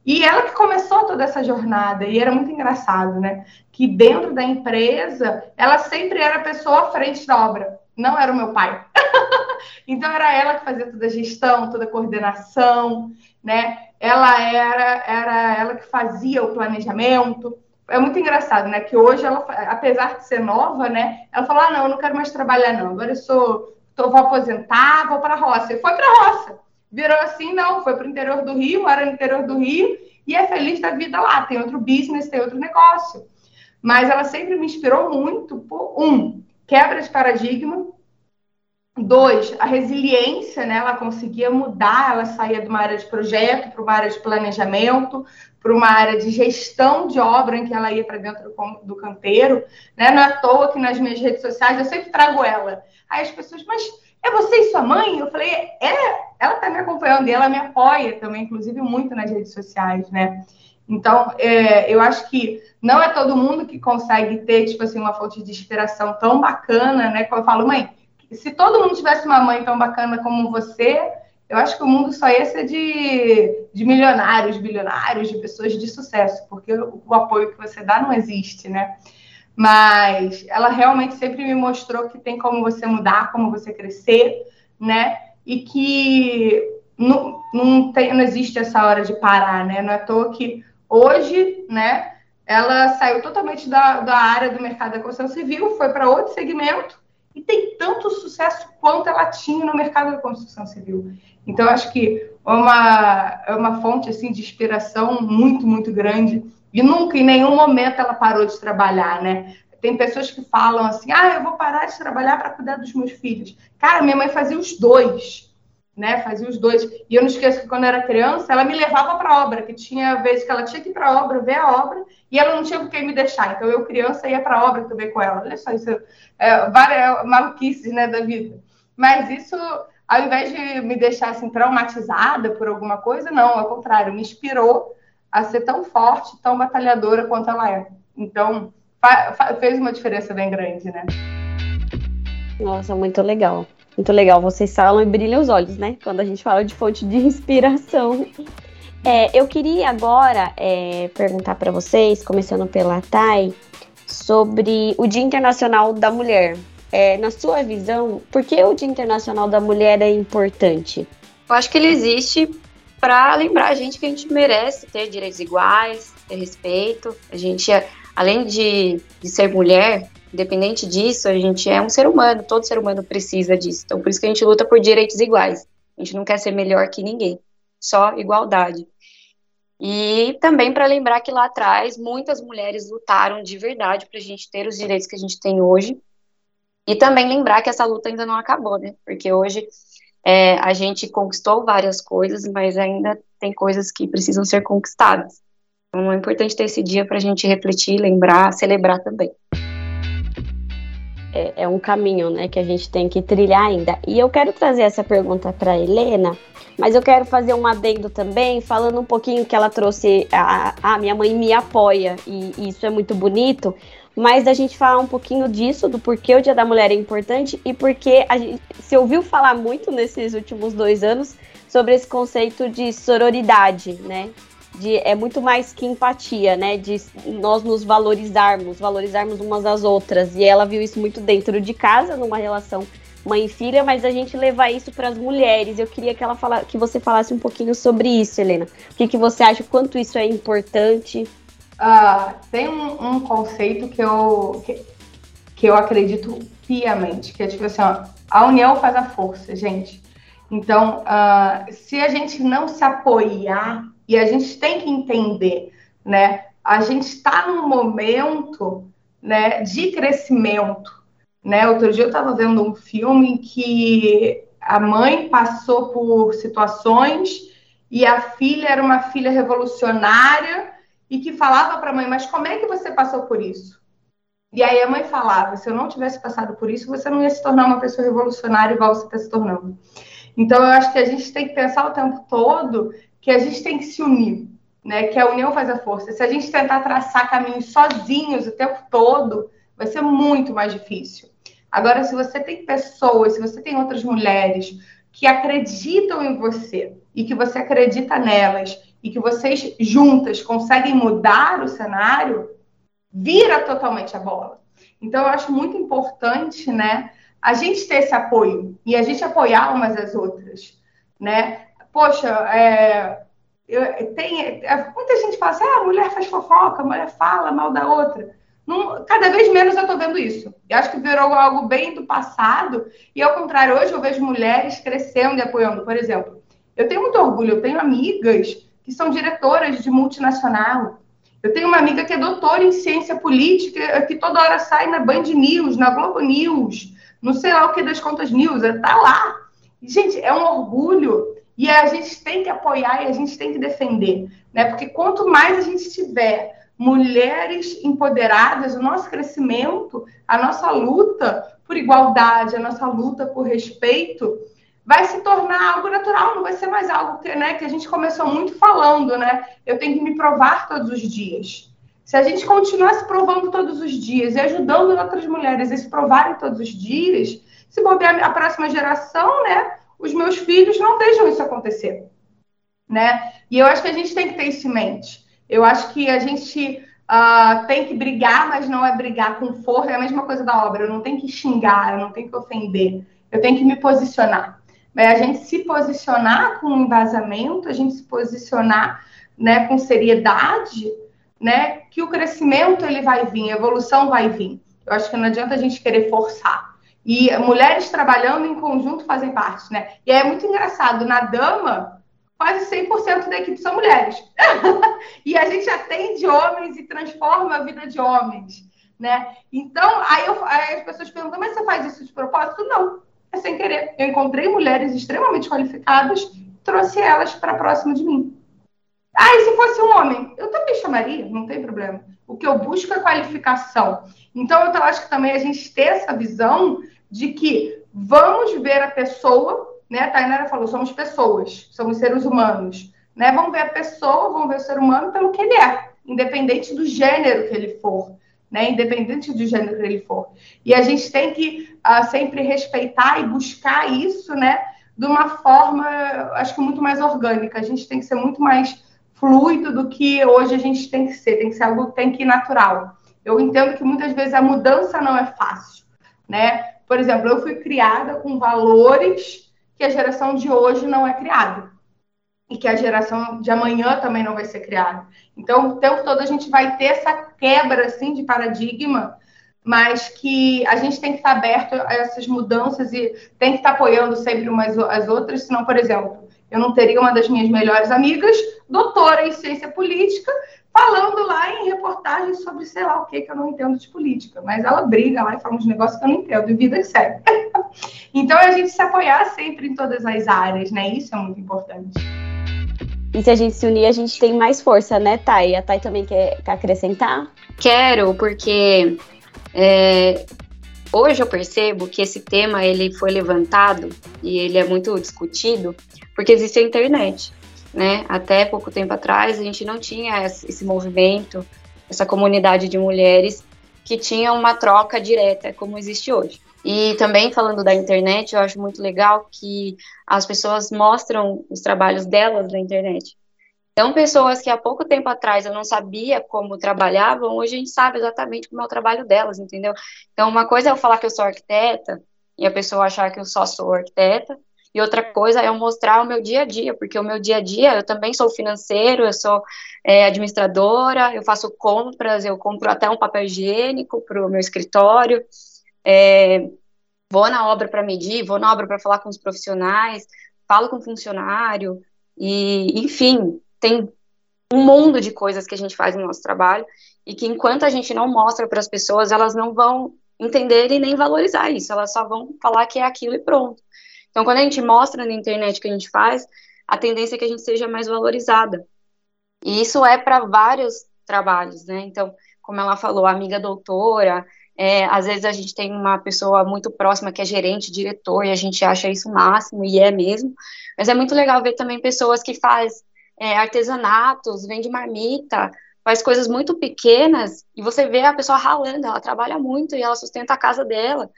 E ela que começou toda essa jornada, e era muito engraçado, né? Que dentro da empresa, ela sempre era a pessoa à frente da obra, não era o meu pai. então era ela que fazia toda a gestão, toda a coordenação, né? Ela era, era ela que fazia o planejamento. É muito engraçado, né? Que hoje ela, apesar de ser nova, né? Ela falou: ah, não, eu não quero mais trabalhar, não. Agora eu sou, tô, vou aposentar, vou para a roça. E foi para a roça virou assim, não, foi para o interior do Rio, mora no interior do Rio e é feliz da vida lá, tem outro business, tem outro negócio. Mas ela sempre me inspirou muito por, um, quebra de paradigma, Dois, a resiliência, né? Ela conseguia mudar, ela saía de uma área de projeto para uma área de planejamento, para uma área de gestão de obra em que ela ia para dentro do, canteiro, né? Não é à toa que nas minhas redes sociais eu sempre trago ela. Aí as pessoas, mas é você e sua mãe? Eu falei, é, ela está me acompanhando e ela me apoia também, inclusive, muito nas redes sociais, né? Então, é, eu acho que não é todo mundo que consegue ter, tipo assim, uma fonte de inspiração tão bacana, né? Como eu falo, mãe, se todo mundo tivesse uma mãe tão bacana como você, eu acho que o mundo só ia ser de, de milionários, bilionários, de pessoas de sucesso, porque o, apoio que você dá não existe, né? Mas ela realmente sempre me mostrou que tem como você mudar, como você crescer, né? E que não, não, tem, não existe essa hora de parar, né? Não é à toa que hoje, né, ela saiu totalmente da, da área do mercado da construção civil, foi para outro segmento e tem tanto sucesso quanto ela tinha no mercado da construção civil. Então, acho que é uma, é uma fonte assim, de inspiração muito, muito grande e nunca, em nenhum momento, ela parou de trabalhar, né? Tem pessoas que falam assim: ah, eu vou parar de trabalhar para cuidar dos meus filhos. Cara, minha mãe fazia os dois, né? Fazia os dois. E eu não esqueço que quando eu era criança, ela me levava para a obra, que tinha vezes que ela tinha que ir para a obra, ver a obra, e ela não tinha com quem me deixar. Então eu, criança, ia para a obra também com ela. Olha só, isso é, várias maluquices né, da vida. Mas isso, ao invés de me deixar assim traumatizada por alguma coisa, não, ao contrário, me inspirou a ser tão forte, tão batalhadora quanto ela é. Então, fez uma diferença bem grande, né? Nossa, muito legal. Muito legal. Vocês falam e brilham os olhos, né? Quando a gente fala de fonte de inspiração. É, eu queria agora é, perguntar para vocês, começando pela Thay, sobre o Dia Internacional da Mulher. É, na sua visão, por que o Dia Internacional da Mulher é importante? Eu acho que ele existe para lembrar a gente que a gente merece ter direitos iguais, ter respeito. A gente, além de, de ser mulher, independente disso, a gente é um ser humano, todo ser humano precisa disso. Então, por isso que a gente luta por direitos iguais. A gente não quer ser melhor que ninguém, só igualdade. E também para lembrar que lá atrás muitas mulheres lutaram de verdade para a gente ter os direitos que a gente tem hoje. E também lembrar que essa luta ainda não acabou, né? Porque hoje é, a gente conquistou várias coisas, mas ainda tem coisas que precisam ser conquistadas. Então é importante ter esse dia para a gente refletir, lembrar, celebrar também. É, é, um caminho, né, que a gente tem que trilhar ainda. E eu quero trazer essa pergunta para Helena, mas eu quero fazer um adendo também, falando um pouquinho que ela trouxe. A, a minha mãe me apoia e, e isso é muito bonito mas da gente falar um pouquinho disso, do porquê o Dia da Mulher é importante e porque a gente se ouviu falar muito nesses últimos dois anos sobre esse conceito de sororidade, né? De, é muito mais que empatia, né? De nós nos valorizarmos, valorizarmos umas às outras. E ela viu isso muito dentro de casa, numa relação mãe e filha, mas a gente levar isso para as mulheres. Eu queria que ela fala, que você falasse um pouquinho sobre isso, Helena. O que, que você acha, quanto isso é importante? Uh, tem um, um, conceito que eu, que, que, eu acredito piamente, que é tipo assim, ó, a união faz a força, gente. Então, uh, se a gente não se apoiar, e a gente tem que entender, né? A gente está num momento né, de crescimento. Né? Outro dia eu estava vendo um filme que a mãe passou por situações e a filha era uma filha revolucionária e que falava para a mãe, mas como é que você passou por isso? E aí a mãe falava, se eu não tivesse passado por isso, você não ia se tornar uma pessoa revolucionária igual você está se tornando. Então, eu acho que a gente tem que pensar o tempo todo que a gente tem que se unir, né? Que a união faz a força. Se a gente tentar traçar caminhos sozinhos o tempo todo, vai ser muito mais difícil. Agora, se você tem pessoas, se você tem outras mulheres que acreditam em você e que você acredita nelas e que vocês juntas conseguem mudar o cenário, vira totalmente a bola. Então, eu acho muito importante, né, a gente ter esse apoio e a gente apoiar umas às outras, né? Poxa, é, eu, tem, é, muita gente fala assim, ah, a mulher faz fofoca, a mulher fala mal da outra. Não, cada vez menos eu estou vendo isso. Eu acho que virou algo bem do passado, e ao contrário, hoje eu vejo mulheres crescendo e apoiando. Por exemplo, eu tenho muito orgulho, eu tenho amigas que são diretoras de multinacional. Eu tenho uma amiga que é doutora em ciência política, que toda hora sai na Band News, na Globo News, não sei lá o que das contas news, está lá. Gente, é um orgulho e a gente tem que apoiar e a gente tem que defender, né? Porque quanto mais a gente tiver mulheres empoderadas, o nosso crescimento, a nossa luta por igualdade, a nossa luta por respeito, vai se tornar algo natural, não vai ser mais algo que, né, que a gente começou muito falando, né? Eu tenho que me provar todos os dias. Se a gente continuar se provando todos os dias e ajudando outras mulheres a se provarem todos os dias, se bobear a próxima geração, né, os meus filhos não deixam isso acontecer, né? E eu acho que a gente tem que ter isso em mente. Eu acho que a gente uh, tem que brigar, mas não é brigar com força. É a mesma coisa da obra. Eu não tenho que xingar, eu não tenho que ofender. Eu tenho que me posicionar. Mas a gente se posicionar com embasamento, a gente se posicionar, né, com seriedade né, que o crescimento ele vai vir, a evolução vai vir. Eu acho que não adianta a gente querer forçar. E mulheres trabalhando em conjunto fazem parte, né? E é muito engraçado, na Dama, quase 100% da equipe são mulheres. e a gente atende homens e transforma a vida de homens, né? Então, aí, eu, aí as pessoas perguntam, mas você faz isso de propósito? Não, é sem querer. Eu encontrei mulheres extremamente qualificadas, trouxe elas para próximo de mim. Ah, e se fosse um homem? Eu também chamaria, não tem problema. O que eu busco é qualificação. Então, eu acho que também a gente ter essa visão de que vamos ver a pessoa, né? A Tainara falou, somos pessoas, somos seres humanos. Né? Vamos ver a pessoa, vamos ver o ser humano pelo que ele é, independente do gênero que ele for. Né, independente do gênero ele for. E a gente tem que uh, sempre respeitar e buscar isso, né, de uma forma, acho que muito mais orgânica. A gente tem que ser muito mais fluido do que hoje a gente tem que ser, tem que ser algo tem que ir natural. Eu entendo que muitas vezes a mudança não é fácil, né? Por exemplo, eu fui criada com valores que a geração de hoje não é criada e que a geração de amanhã também não vai ser criada. Então, o tempo todo a gente vai ter essa quebra assim de paradigma, mas que a gente tem que estar aberto a essas mudanças e tem que estar apoiando sempre umas as outras, senão, por exemplo, eu não teria uma das minhas melhores amigas, doutora em ciência política, falando lá em reportagens sobre sei lá o que que eu não entendo de política, mas ela briga lá e fala uns negócios que eu não entendo, e vida segue. então, é a gente se apoiar sempre em todas as áreas, né? Isso é muito importante. E se a gente se unir, a gente tem mais força, né, Thay? A Thay também quer, acrescentar? Quero, porque é, hoje eu percebo que esse tema ele foi levantado e ele é muito discutido porque existe a internet, né? Até pouco tempo atrás a gente não tinha esse movimento, essa comunidade de mulheres que tinha uma troca direta como existe hoje. E também falando da internet, eu acho muito legal que as pessoas mostram os trabalhos delas na internet. Então, pessoas que há pouco tempo atrás eu não sabia como trabalhavam, hoje a gente sabe exatamente como é o trabalho delas, entendeu? Então, uma coisa é eu falar que eu sou arquiteta e a pessoa achar que eu só sou arquiteta, e outra coisa é eu mostrar o meu dia a dia, porque o meu dia a dia, eu também sou financeiro, eu sou é, administradora, eu faço compras, eu compro até um papel higiênico para o meu escritório, é, vou na obra para medir, vou na obra para falar com os profissionais, falo com o funcionário, e, enfim, tem um mundo de coisas que a gente faz no nosso trabalho, e que enquanto a gente não mostra para as pessoas, elas não vão entender e nem valorizar isso, elas só vão falar que é aquilo e pronto. Então, quando a gente mostra na internet o que a gente faz, a tendência é que a gente seja mais valorizada. E isso é para vários trabalhos, né? Então, como ela falou, amiga doutora, É, às vezes a gente tem uma pessoa muito próxima que é gerente, diretor, e a gente acha isso o máximo, e é mesmo. Mas é muito legal ver também pessoas que faz é, artesanatos, vende marmita, faz coisas muito pequenas, e você vê a pessoa ralando, ela trabalha muito e ela sustenta a casa dela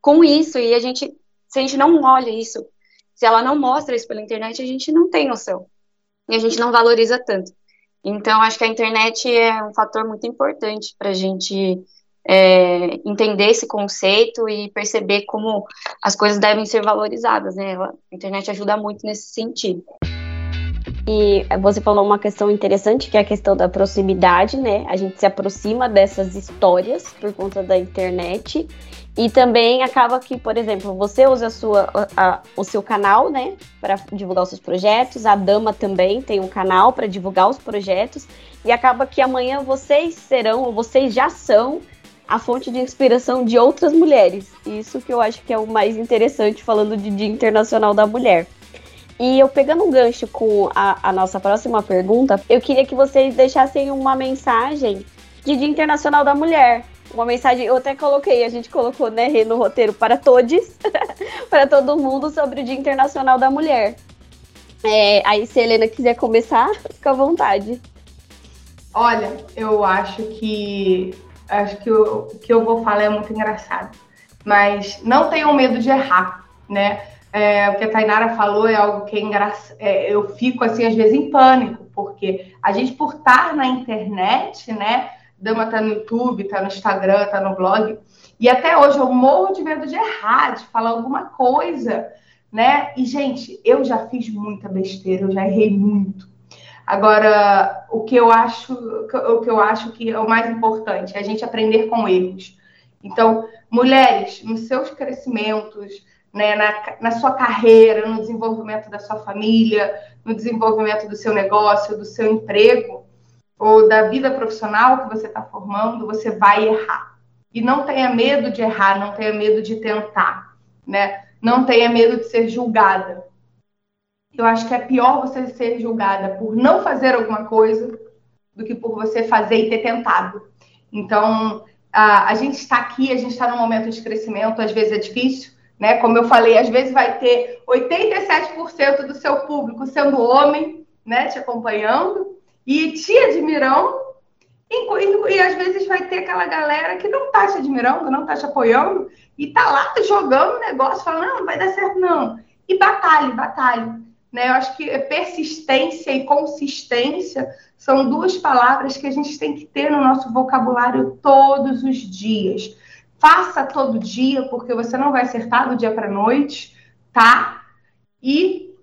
com isso, e a gente, se a gente não olha isso, se ela não mostra isso pela internet, a gente não tem noção. E a gente não valoriza tanto. Então, acho que a internet é um fator muito importante para a gente é, entender esse conceito e perceber como as coisas devem ser valorizadas, né? A internet ajuda muito nesse sentido. E você falou uma questão interessante, que é a questão da proximidade, né? A gente se aproxima dessas histórias por conta da internet. E também acaba que, por exemplo, você usa a sua, a, o seu canal, né, para divulgar os seus projetos. A Dama também tem um canal para divulgar os projetos. E acaba que amanhã vocês serão, ou vocês já são, a fonte de inspiração de outras mulheres. Isso que eu acho que é o mais interessante falando de Dia Internacional da Mulher. E eu pegando um gancho com a, a nossa próxima pergunta, eu queria que vocês deixassem uma mensagem de Dia Internacional da Mulher. Uma mensagem, eu até coloquei, a gente colocou né, no roteiro para todos, para todo mundo, sobre o Dia Internacional da Mulher. É, aí, se a Helena quiser começar, fica à vontade. Olha, eu acho que acho que o que eu vou falar é muito engraçado. Mas não tenham medo de errar, né? É, o que a Tainara falou é algo que é engraçado. É, eu fico, assim, às vezes em pânico, porque a gente, por estar na internet, né? Dama tá no YouTube, tá no Instagram, tá no blog. E até hoje eu morro de medo de errar, de falar alguma coisa, né? E, gente, eu já fiz muita besteira, eu já errei muito. Agora, o que eu acho, o que eu acho que é o mais importante é a gente aprender com erros. Então, mulheres, nos seus crescimentos, né, na, na sua carreira, no desenvolvimento da sua família, no desenvolvimento do seu negócio, do seu emprego, ou da vida profissional que você está formando, você vai errar. E não tenha medo de errar, não tenha medo de tentar, né? Não tenha medo de ser julgada eu acho que é pior você ser julgada por não fazer alguma coisa do que por você fazer e ter tentado. Então, a, a gente está aqui, a gente está num momento de crescimento, às vezes é difícil, né? Como eu falei, às vezes vai ter 87% do seu público sendo homem, né? Te acompanhando e te admirando. E, e, às vezes vai ter aquela galera que não tá te admirando, não tá te apoiando, e tá lá jogando negócio, falando, não, não vai dar certo, não. E batalhe, batalhe. Né? Eu acho que persistência e consistência são duas palavras que a gente tem que ter no nosso vocabulário todos os dias. Faça todo dia, porque você não vai acertar do dia para noite, tá? E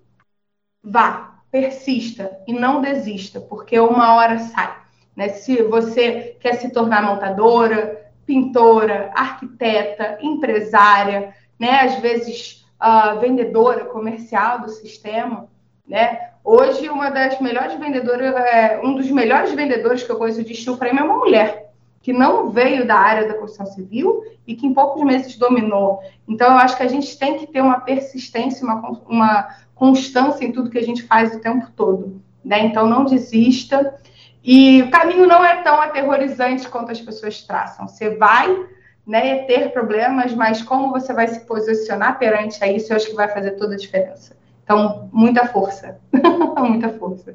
vá, persista e não desista, porque uma hora sai. Né? Se você quer se tornar montadora, pintora, arquiteta, empresária, né? às vezes uh, vendedora comercial do sistema, né? Hoje, uma das melhores vendedoras, é, um dos melhores vendedores que eu conheço de steel frame é uma mulher, que não veio da área da construção civil e que em poucos meses dominou. Então, eu acho que a gente tem que ter uma persistência, uma, uma constância em tudo que a gente faz o tempo todo. Né? Então, não desista. E o caminho não é tão aterrorizante quanto as pessoas traçam. Você vai né, ter problemas, mas como você vai se posicionar perante a isso, eu acho que vai fazer toda a diferença. Então, muita força, muita força.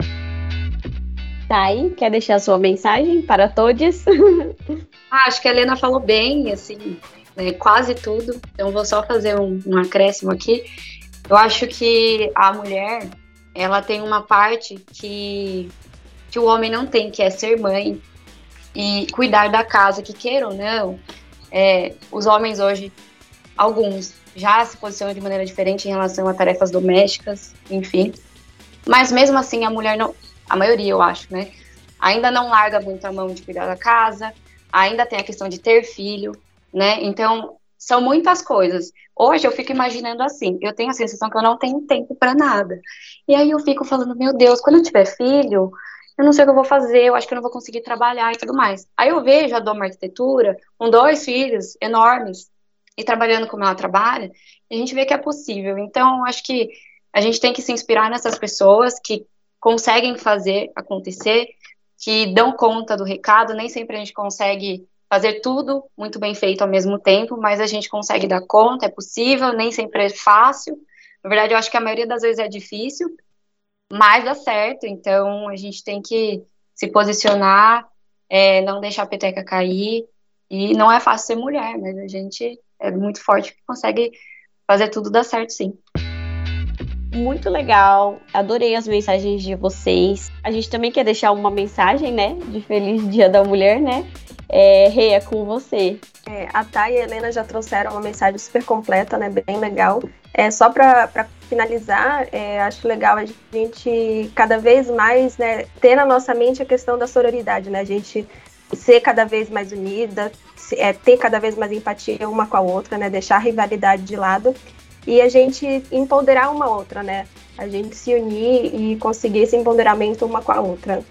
Tá aí, quer deixar a sua mensagem para todos? ah, acho que a Helena falou bem, assim, né, quase tudo. Então, vou só fazer um, um acréscimo aqui. Eu acho que a mulher, ela tem uma parte que, que o homem não tem, que é ser mãe e cuidar da casa, que queira ou não, é, os homens hoje, alguns, já se posicionam de maneira diferente em relação a tarefas domésticas, enfim. Mas mesmo assim, a mulher não, a maioria eu acho, né? Ainda não larga muito a mão de cuidar da casa, ainda tem a questão de ter filho, né? Então, são muitas coisas. Hoje eu fico imaginando assim, eu tenho a sensação que eu não tenho tempo para nada. E aí eu fico falando, meu Deus, quando eu tiver filho, eu não sei o que eu vou fazer, eu acho que eu não vou conseguir trabalhar e tudo mais. Aí eu vejo a Doma Arquitetura com dois filhos enormes e trabalhando como ela trabalha, e a gente vê que é possível. Então, acho que a gente tem que se inspirar nessas pessoas que conseguem fazer acontecer, que dão conta do recado, nem sempre a gente consegue fazer tudo muito bem feito ao mesmo tempo, mas a gente consegue dar conta, é possível, nem sempre é fácil. Na verdade, eu acho que a maioria das vezes é difícil, mas dá certo. Então, a gente tem que se posicionar, é, não deixar a peteca cair. E não é fácil ser mulher, mas a gente é muito forte que consegue fazer tudo dar certo, sim. Muito legal, adorei as mensagens de vocês. A gente também quer deixar uma mensagem, né, de Feliz Dia da Mulher, né? É, é com você. É, a Thay e a Helena já trouxeram uma mensagem super completa, né? Bem legal. É, só para finalizar, é, acho legal a gente cada vez mais né, ter na nossa mente a questão da sororidade, né? A gente ser cada vez mais unida, é, ter cada vez mais empatia uma com a outra, né? Deixar a rivalidade de lado e a gente empoderar uma outra, né? A gente se unir e conseguir esse empoderamento uma com a outra.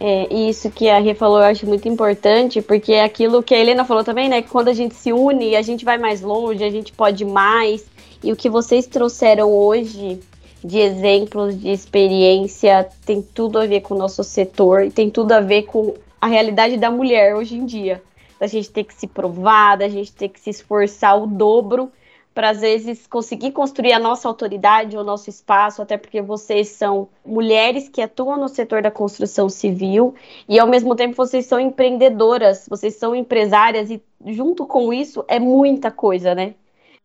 É, isso que a Rê falou eu acho muito importante, porque é aquilo que a Helena falou também, né? Que quando a gente se une, a gente vai mais longe, a gente pode mais. E o que vocês trouxeram hoje de exemplos, de experiência, tem tudo a ver com o nosso setor e tem tudo a ver com a realidade da mulher hoje em dia. Da gente ter que se provar, da gente ter que se esforçar o dobro para às vezes conseguir construir a nossa autoridade, o nosso espaço, até porque vocês são mulheres que atuam no setor da construção civil e ao mesmo tempo vocês são empreendedoras, vocês são empresárias e junto com isso é muita coisa, né?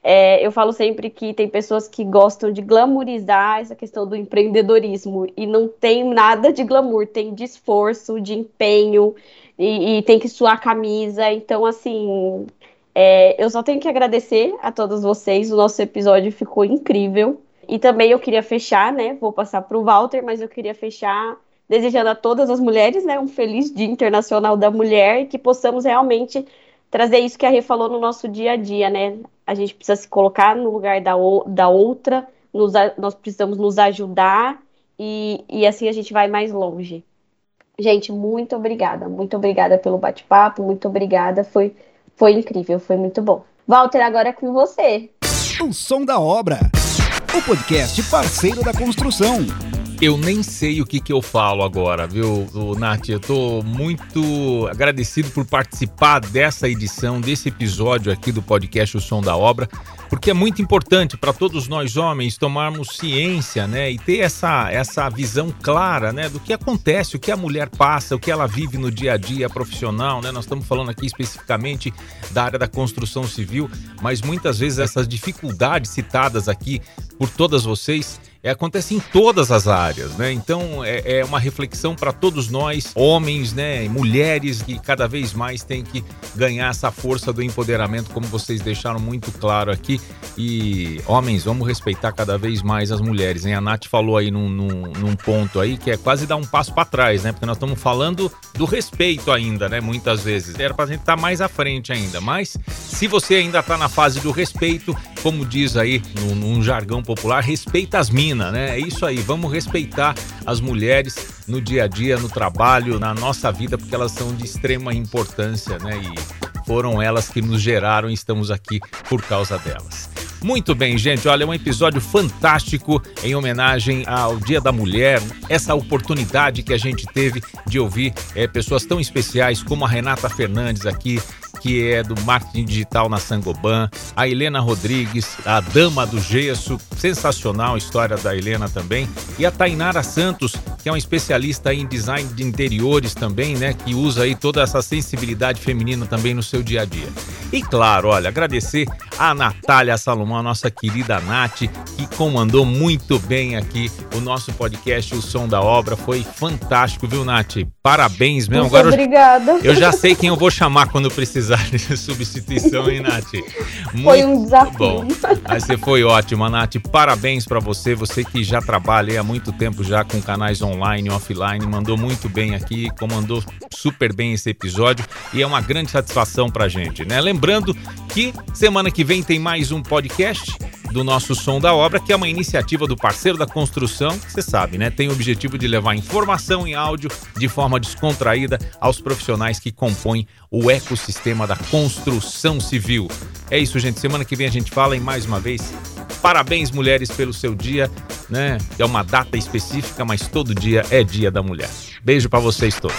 É, eu falo sempre que tem pessoas que gostam de glamorizar essa questão do empreendedorismo e não tem nada de glamour, tem de esforço, de empenho e, e tem que suar a camisa. Então, assim, é, eu só tenho que agradecer a todos vocês. O nosso episódio ficou incrível. E também eu queria fechar, né? Vou passar para o Walter, mas eu queria fechar desejando a todas as mulheres, né? Um feliz Dia Internacional da Mulher e que possamos realmente trazer isso que a Rê falou no nosso dia a dia, né? A gente precisa se colocar no lugar da, da outra, nos, nós precisamos nos ajudar e, e assim a gente vai mais longe. Gente, muito obrigada, muito obrigada pelo bate-papo, muito obrigada. Foi foi incrível, foi muito bom. Walter, agora é com você. O som da obra. O podcast parceiro da construção. Eu nem sei o que, que eu falo agora, viu, Nath? Eu tô muito agradecido por participar dessa edição, desse episódio aqui do podcast O Som da Obra porque é muito importante para todos nós homens tomarmos ciência, né, e ter essa, essa visão clara, né, do que acontece, o que a mulher passa, o que ela vive no dia a dia profissional, né? Nós estamos falando aqui especificamente da área da construção civil, mas muitas vezes essas dificuldades citadas aqui por todas vocês é, acontece em todas as áreas, né? Então é, é uma reflexão para todos nós, homens, né, mulheres, que cada vez mais tem que ganhar essa força do empoderamento, como vocês deixaram muito claro aqui. E homens, vamos respeitar cada vez mais as mulheres. Hein? A Nath falou aí num, num, num ponto aí que é quase dar um passo para trás, né? Porque nós estamos falando do respeito ainda, né? Muitas vezes. Era para a gente estar tá mais à frente ainda. Mas se você ainda está na fase do respeito, como diz aí num, num jargão popular, respeita as minas, né? É isso aí, vamos respeitar as mulheres no dia a dia, no trabalho, na nossa vida, porque elas são de extrema importância, né? E foram elas que nos geraram e estamos aqui por causa delas. Muito bem, gente. Olha, é um episódio fantástico em homenagem ao Dia da Mulher. Essa oportunidade que a gente teve de ouvir é, pessoas tão especiais como a Renata Fernandes aqui, que é do marketing digital na Sangoban, a Helena Rodrigues, a Dama do Gesso, sensacional a história da Helena também, e a Tainara Santos, que é uma especialista em design de interiores também, né, que usa aí toda essa sensibilidade feminina também no seu dia a dia. E claro, olha, agradecer a Natália Salomão, a nossa querida Nath, que comandou muito bem aqui o nosso podcast O Som da Obra. Foi fantástico, viu, Nath? Parabéns mesmo. Muito Agora obrigada. Eu, eu já sei quem eu vou chamar quando precisar de substituição, hein, Nath? Muito foi um desafio. Bom. Mas você foi ótima, Nath. Parabéns para você, você que já trabalha há muito tempo já com canais online e offline, mandou muito bem aqui, comandou super bem esse episódio e é uma grande satisfação pra gente, né? Lembrando que semana que vem tem mais um podcast do nosso Som da Obra, que é uma iniciativa do parceiro da construção, que você sabe, né? Tem o objetivo de levar informação em áudio de forma descontraída aos profissionais que compõem o ecossistema da construção civil. É isso, gente. Semana que vem a gente fala e mais uma vez, parabéns mulheres pelo seu dia, né? É uma data específica, mas todo dia é dia da mulher. Beijo para vocês todos.